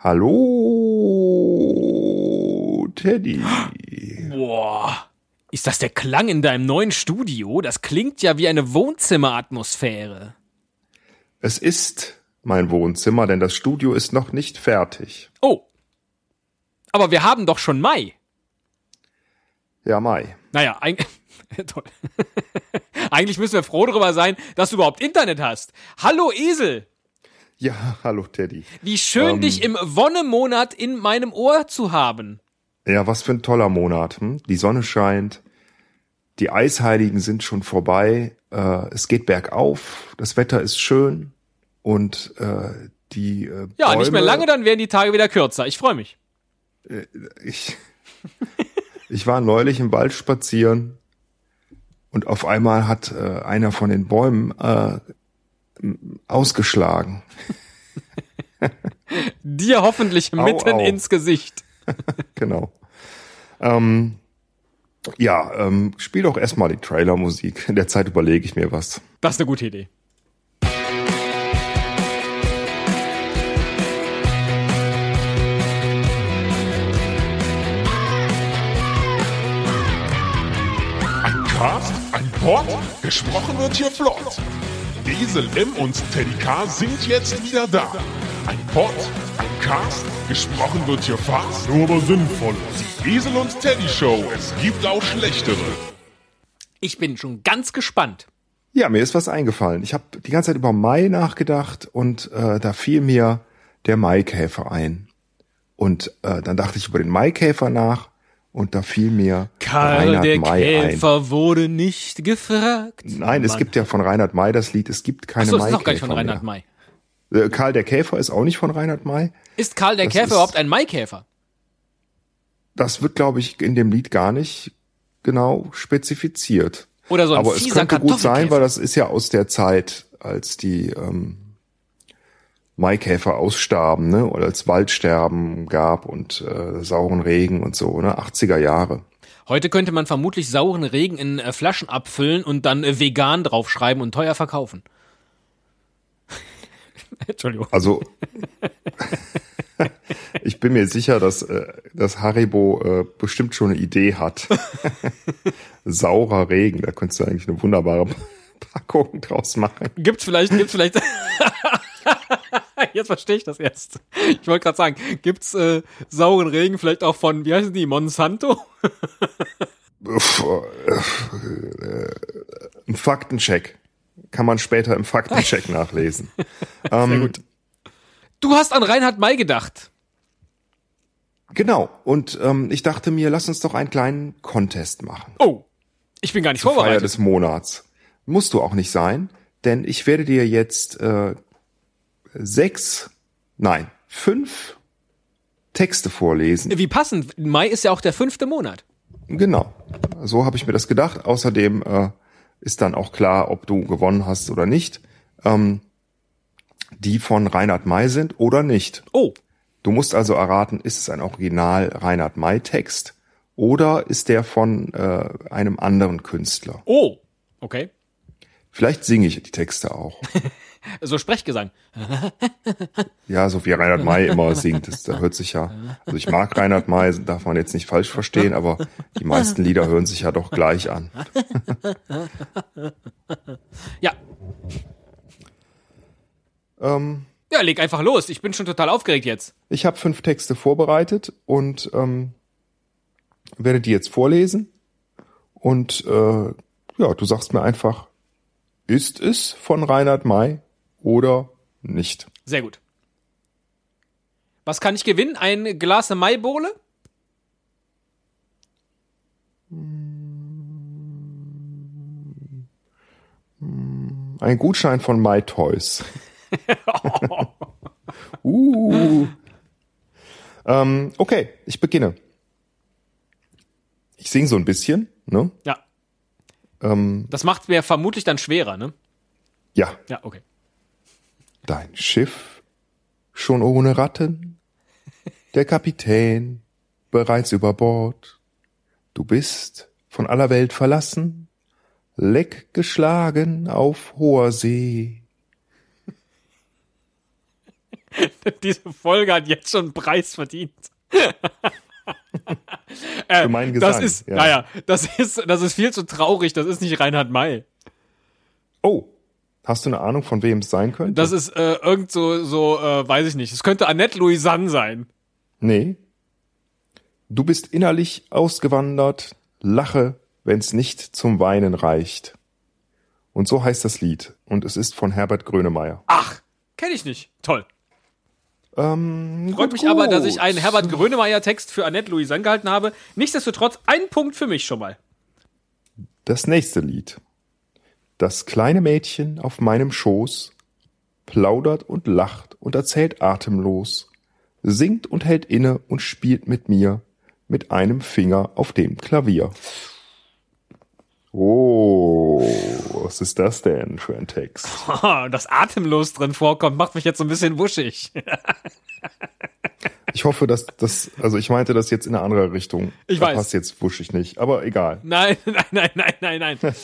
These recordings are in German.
Hallo, Teddy. Boah. Ist das der Klang in deinem neuen Studio? Das klingt ja wie eine Wohnzimmeratmosphäre. Es ist mein Wohnzimmer, denn das Studio ist noch nicht fertig. Oh. Aber wir haben doch schon Mai. Ja, Mai. Naja, eigentlich. Toll. Eigentlich müssen wir froh darüber sein, dass du überhaupt Internet hast. Hallo Esel! Ja, hallo Teddy. Wie schön, Ähm. dich im Wonnemonat in meinem Ohr zu haben. Ja, was für ein toller Monat. Hm? Die Sonne scheint, die Eisheiligen sind schon vorbei, äh, es geht bergauf, das Wetter ist schön und äh, die äh, Ja, Bäume, nicht mehr lange, dann werden die Tage wieder kürzer. Ich freue mich. Ich, ich war neulich im Wald spazieren und auf einmal hat äh, einer von den Bäumen äh, ausgeschlagen. Dir hoffentlich Au, mitten au. ins Gesicht. Genau. Ähm, ja, ähm, spiel doch erstmal die Trailermusik. In der Zeit überlege ich mir was. Das ist eine gute Idee. Ein Cast, ein Pod, gesprochen wird hier flott. Esel M und Teddy K sind jetzt wieder da. Ein Pod, ein Cast, gesprochen wird hier fast, nur aber sinnvoll. Die Esel und Teddy Show, es gibt auch schlechtere. Ich bin schon ganz gespannt. Ja, mir ist was eingefallen. Ich habe die ganze Zeit über Mai nachgedacht und äh, da fiel mir der Maikäfer ein. Und äh, dann dachte ich über den Maikäfer nach und da fiel mir Karl Reinhard der May Käfer wurde nicht gefragt. ein. Nein, es Mann. gibt ja von Reinhard May das Lied, es gibt keine Achso, das ist doch gar nicht von Reinhard. May. Äh, Karl der Käfer ist auch nicht von Reinhard May. Ist Karl der Das Käfer ist- überhaupt ein Maikäfer? Das wird, glaube ich, in dem Lied gar nicht genau spezifiziert. Oder so ein Aber es könnte gut sein, weil das ist ja aus der Zeit, als die ähm, Maikäfer ausstarben, ne? Oder als Waldsterben gab und äh, sauren Regen und so, ne? 80er Jahre. Heute könnte man vermutlich sauren Regen in äh, Flaschen abfüllen und dann äh, vegan draufschreiben und teuer verkaufen. Entschuldigung. Also ich bin mir sicher, dass, äh, dass Haribo äh, bestimmt schon eine Idee hat. Saurer Regen, da könntest du eigentlich eine wunderbare Packung draus machen. Gibt's vielleicht, gibt's vielleicht. Jetzt verstehe ich das erst. Ich wollte gerade sagen, gibt's äh, sauren Regen vielleicht auch von, wie heißen die, Monsanto? Ein Faktencheck. Kann man später im Faktencheck nachlesen. Ähm, gut. Du hast an Reinhard May gedacht. Genau. Und ähm, ich dachte mir, lass uns doch einen kleinen Contest machen. Oh, ich bin gar nicht Feier vorbereitet. des Monats. Musst du auch nicht sein, denn ich werde dir jetzt äh, sechs, nein, fünf Texte vorlesen. Wie passend. Mai ist ja auch der fünfte Monat. Genau. So habe ich mir das gedacht. Außerdem äh, ist dann auch klar, ob du gewonnen hast oder nicht. Ähm, die von Reinhard May sind oder nicht. Oh, Du musst also erraten, ist es ein Original Reinhard May Text oder ist der von äh, einem anderen Künstler? oh. Okay. Vielleicht singe ich die Texte auch. So Sprechgesang. Ja, so wie Reinhard May immer singt. Das, da hört sich ja, also ich mag Reinhard May, darf man jetzt nicht falsch verstehen, aber die meisten Lieder hören sich ja doch gleich an. Ja. Ähm, Ja, leg einfach los. Ich bin schon total aufgeregt jetzt. ich habe fünf Texte vorbereitet und ähm, werde die jetzt vorlesen. Und äh, ja, du sagst mir einfach, ist es von Reinhard May oder nicht? Sehr gut. Was kann ich gewinnen? Ein Glas Maibohle? Ein Gutschein von My Toys. uh. ähm, okay, ich beginne. Ich singe so ein bisschen, ne? Ja. Ähm, Das macht mir vermutlich dann schwerer, ne? ja, Ja, okay. Dein Schiff schon ohne Ratten, der Kapitän bereits über Bord. Du bist von aller Welt verlassen, leck geschlagen auf hoher See. Diese Folge hat jetzt schon einen Preis verdient. äh, Für meinen Gesang, Das ist, ja. naja, das ist, das ist viel zu traurig. Das ist nicht Reinhard May. Oh, hast du eine Ahnung, von wem es sein könnte? Das ist äh, irgend so, so äh, weiß ich nicht. Es könnte Annette Louisanne sein. nee. Du bist innerlich ausgewandert, lache, wenn's nicht zum Weinen reicht. Und so heißt das Lied. Und es ist von Herbert Grönemeyer. Ach, kenne ich nicht. Toll. Ähm, Freut gut, mich aber, dass ich gut. einen Herbert Grönemeyer Text für Annette Louisanne gehalten habe. Nichtsdestotrotz ein Punkt für mich schon mal. Das nächste Lied. Das kleine Mädchen auf meinem Schoß plaudert und lacht und erzählt atemlos, singt und hält inne und spielt mit mir mit einem Finger auf dem Klavier. Oh, was ist das denn für ein Text? Das atemlos drin vorkommt, macht mich jetzt so ein bisschen wuschig. Ich hoffe, dass das, also ich meinte das jetzt in eine andere Richtung. Ich da weiß. passt jetzt wuschig nicht, aber egal. Nein, nein, nein, nein, nein, nein.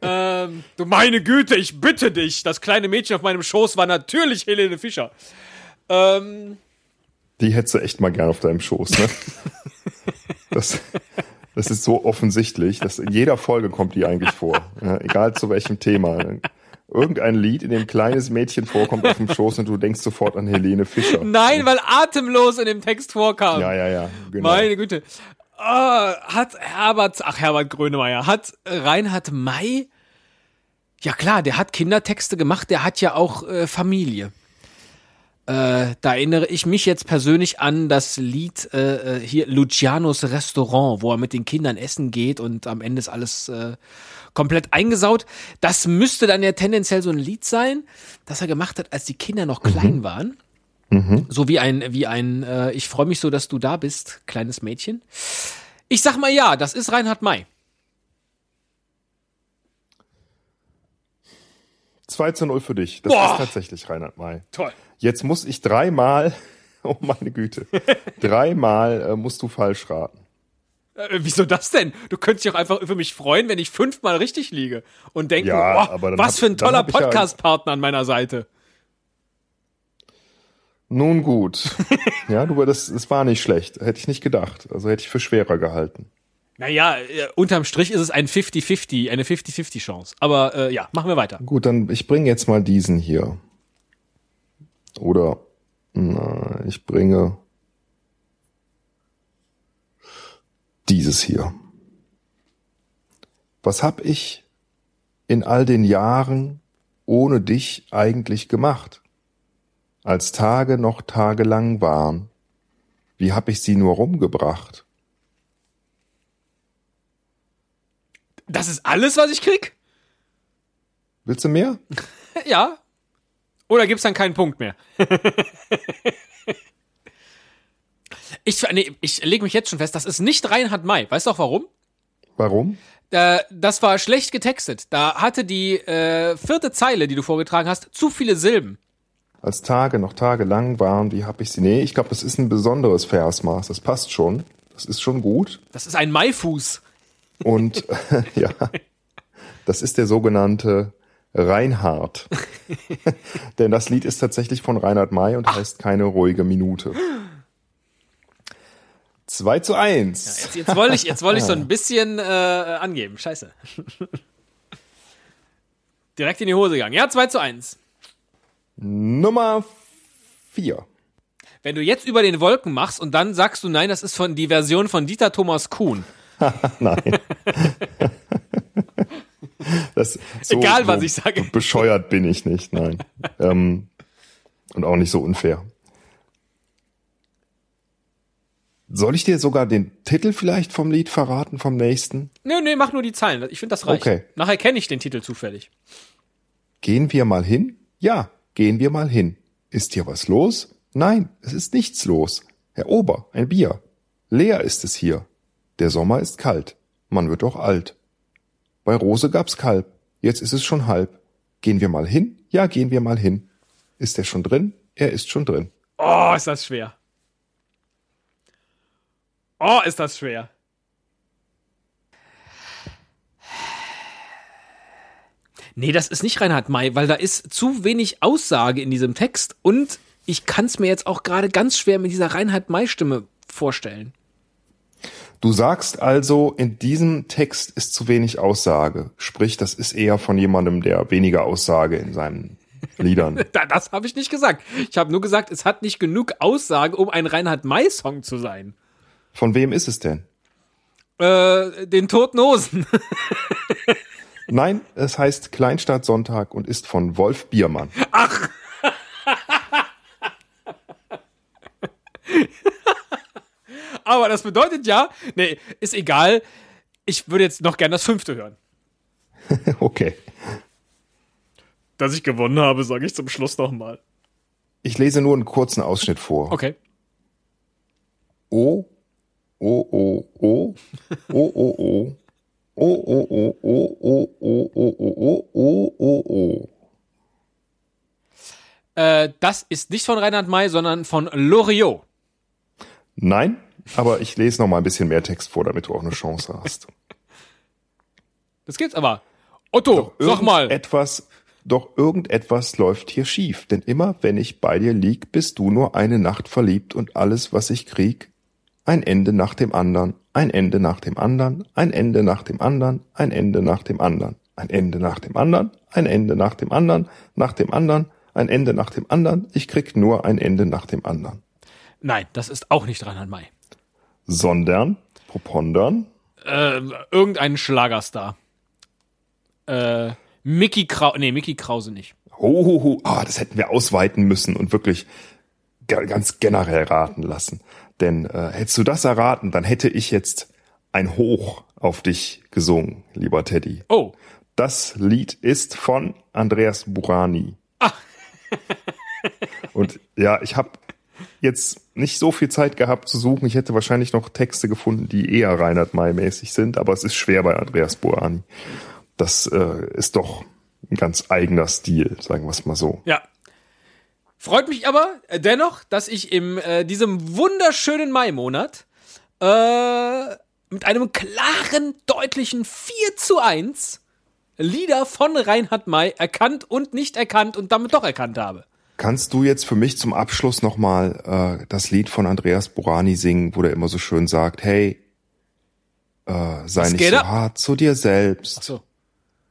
ähm, du meine Güte, ich bitte dich. Das kleine Mädchen auf meinem Schoß war natürlich Helene Fischer. Ähm, Die hättest du echt mal gern auf deinem Schoß, ne? Das, das ist so offensichtlich, dass in jeder Folge kommt die eigentlich vor. Ja, egal zu welchem Thema. Irgendein Lied, in dem ein kleines Mädchen vorkommt auf dem Schoß und du denkst sofort an Helene Fischer. nein, weil atemlos in dem Text vorkam. Ja, ja, ja. Genau. Meine Güte. Ah, hat Herbert, ach Herbert Grönemeyer, hat Reinhard May, ja klar, der hat Kindertexte gemacht, der hat ja auch äh, Familie. Äh, da erinnere ich mich jetzt persönlich an das Lied äh, äh, hier Lucianos Restaurant, wo er mit den Kindern essen geht und am Ende ist alles äh, komplett eingesaut. Das müsste dann ja tendenziell so ein Lied sein, das er gemacht hat, als die Kinder noch klein waren. So wie ein, wie ein, äh, ich freue mich so, dass du da bist, kleines Mädchen. Ich sag mal ja, das ist Reinhard May. 2 zu 0 für dich. Das Boah. ist tatsächlich Reinhard May. Toll. Jetzt muss ich dreimal, oh meine Güte, dreimal äh, musst du falsch raten. Äh, wieso das denn? Du könntest dich auch einfach über mich freuen, wenn ich fünfmal richtig liege und denken, Ja, oh, was hab- für ein toller ich ja- Podcast-Partner an meiner Seite. Nun gut. Ja, du, das, das war nicht schlecht. Hätte ich nicht gedacht. Also hätte ich für schwerer gehalten. Naja, äh, unterm Strich ist es ein 50-50, eine 50-50 Chance. Aber äh, ja, machen wir weiter. Gut, dann ich bringe jetzt mal diesen hier. Oder na, ich bringe dieses hier. Was hab ich in all den Jahren ohne dich eigentlich gemacht? Als Tage noch tagelang waren, wie hab ich sie nur rumgebracht? Das ist alles, was ich krieg? Willst du mehr? Ja. Oder gibt's dann keinen Punkt mehr? ich nee, ich lege mich jetzt schon fest, das ist nicht Reinhard May. Weißt du auch warum? Warum? Äh, das war schlecht getextet. Da hatte die äh, vierte Zeile, die du vorgetragen hast, zu viele Silben. Als Tage noch tagelang waren, wie hab ich sie? Nee, ich glaube, das ist ein besonderes Versmaß. Das passt schon. Das ist schon gut. Das ist ein Maifuß. Und ja, das ist der sogenannte Reinhard. Denn das Lied ist tatsächlich von Reinhard May und heißt keine ruhige Minute. 2 zu 1. Jetzt, jetzt wollte ich, jetzt wollte ich so ein bisschen äh, angeben. Scheiße. Direkt in die Hose gegangen. Ja, 2 zu 1. Nummer 4. Wenn du jetzt über den Wolken machst und dann sagst du, nein, das ist von die Version von Dieter Thomas Kuhn. Nein. Das, so, Egal, was so ich sage. Bescheuert bin ich nicht, nein. ähm, und auch nicht so unfair. Soll ich dir sogar den Titel vielleicht vom Lied verraten, vom nächsten? Nee, nee, mach nur die Zeilen. Ich finde das reicht. Okay. Nachher kenne ich den Titel zufällig. Gehen wir mal hin? Ja, gehen wir mal hin. Ist hier was los? Nein, es ist nichts los. Herr Ober, ein Bier. Leer ist es hier. Der Sommer ist kalt. Man wird doch alt. Bei Rose gab's Kalb. Jetzt ist es schon halb. Gehen wir mal hin? Ja, gehen wir mal hin. Ist er schon drin? Er ist schon drin. Oh, ist das schwer. Oh, ist das schwer. Nee, das ist nicht Reinhard May, weil da ist zu wenig Aussage in diesem Text und ich kann es mir jetzt auch gerade ganz schwer mit dieser Reinhard-May-Stimme vorstellen. Du sagst also, in diesem Text ist zu wenig Aussage. Sprich, das ist eher von jemandem, der weniger Aussage in seinen Liedern. das habe ich nicht gesagt. Ich habe nur gesagt, es hat nicht genug Aussage, um ein Reinhard-May-Song zu sein. Von wem ist es denn? Äh, den Toten Hosen. Nein, es heißt Kleinstadt Sonntag und ist von Wolf Biermann. Ach. Aber das bedeutet ja, nee, ist egal. Ich würde jetzt noch gern das fünfte hören. okay. Dass ich gewonnen habe, sage ich zum Schluss nochmal. Ich lese nur einen kurzen Ausschnitt vor. Okay. O, O, O, O, O, O, O, O, O, O, O, O, O, O, O, O, O, O. Äh, das ist nicht von Reinhard May, sondern von Loriot. Nein, aber ich lese noch mal ein bisschen mehr Text vor, damit du auch eine Chance hast. Das gibt's aber. Otto, sag mal. Etwas, doch irgendetwas läuft hier schief, denn immer wenn ich bei dir lieg, bist du nur eine Nacht verliebt und alles, was ich krieg, ein Ende nach dem anderen, ein Ende nach dem anderen, ein Ende nach dem anderen, ein Ende nach dem anderen, ein Ende nach dem anderen, ein Ende nach dem anderen, nach dem anderen, ein Ende nach dem anderen, ich krieg nur ein Ende nach dem anderen. Nein, das ist auch nicht Reinhard May. Sondern, propondern, Äh, irgendein Schlagerstar. Äh, Mickey Krause, nee, Mickey Krause nicht. Hohoho, ah, das hätten wir ausweiten müssen und wirklich ga- ganz generell raten lassen. Denn äh, hättest du das erraten, dann hätte ich jetzt ein Hoch auf dich gesungen, lieber Teddy. Oh, Das Lied ist von Andreas Burani. und ja, ich habe jetzt nicht so viel Zeit gehabt zu suchen. Ich hätte wahrscheinlich noch Texte gefunden, die eher Reinhard May-mäßig sind, aber es ist schwer bei Andreas Burani. Das äh, ist doch ein ganz eigener Stil, sagen wir es mal so. ja. Freut mich aber äh, dennoch, dass ich in äh, diesem wunderschönen Mai-Monat äh, mit einem klaren, deutlichen 4 zu 1 Lieder von Reinhard May erkannt und nicht erkannt und damit doch erkannt habe. Kannst du jetzt für mich zum Abschluss nochmal äh, das Lied von Andreas Borani singen, wo der immer so schön sagt, hey, äh, sei Was nicht so ab? hart zu dir selbst. Ach so.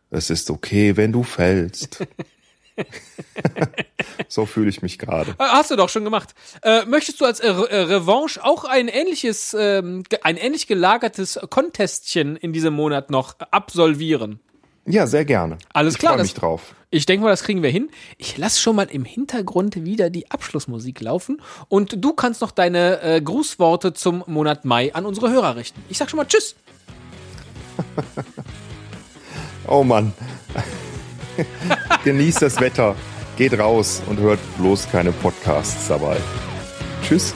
Es ist okay, wenn du fällst. so fühle ich mich gerade. Äh, Hast du doch schon gemacht. Äh, möchtest du als äh, äh, Revanche auch ein ähnliches, ähm, ein ähnlich gelagertes Contestchen in diesem Monat noch absolvieren? Ja, sehr gerne. Alles ich klar, freue das- mich drauf. Ich denke mal, das kriegen wir hin. Ich lasse schon mal im Hintergrund wieder die Abschlussmusik laufen und du kannst noch deine äh, Grußworte zum Monat Mai an unsere Hörer richten. Ich sag schon mal Tschüss. Oh Mann. Genießt das Wetter. Geht raus und hört bloß keine Podcasts dabei. Tschüss.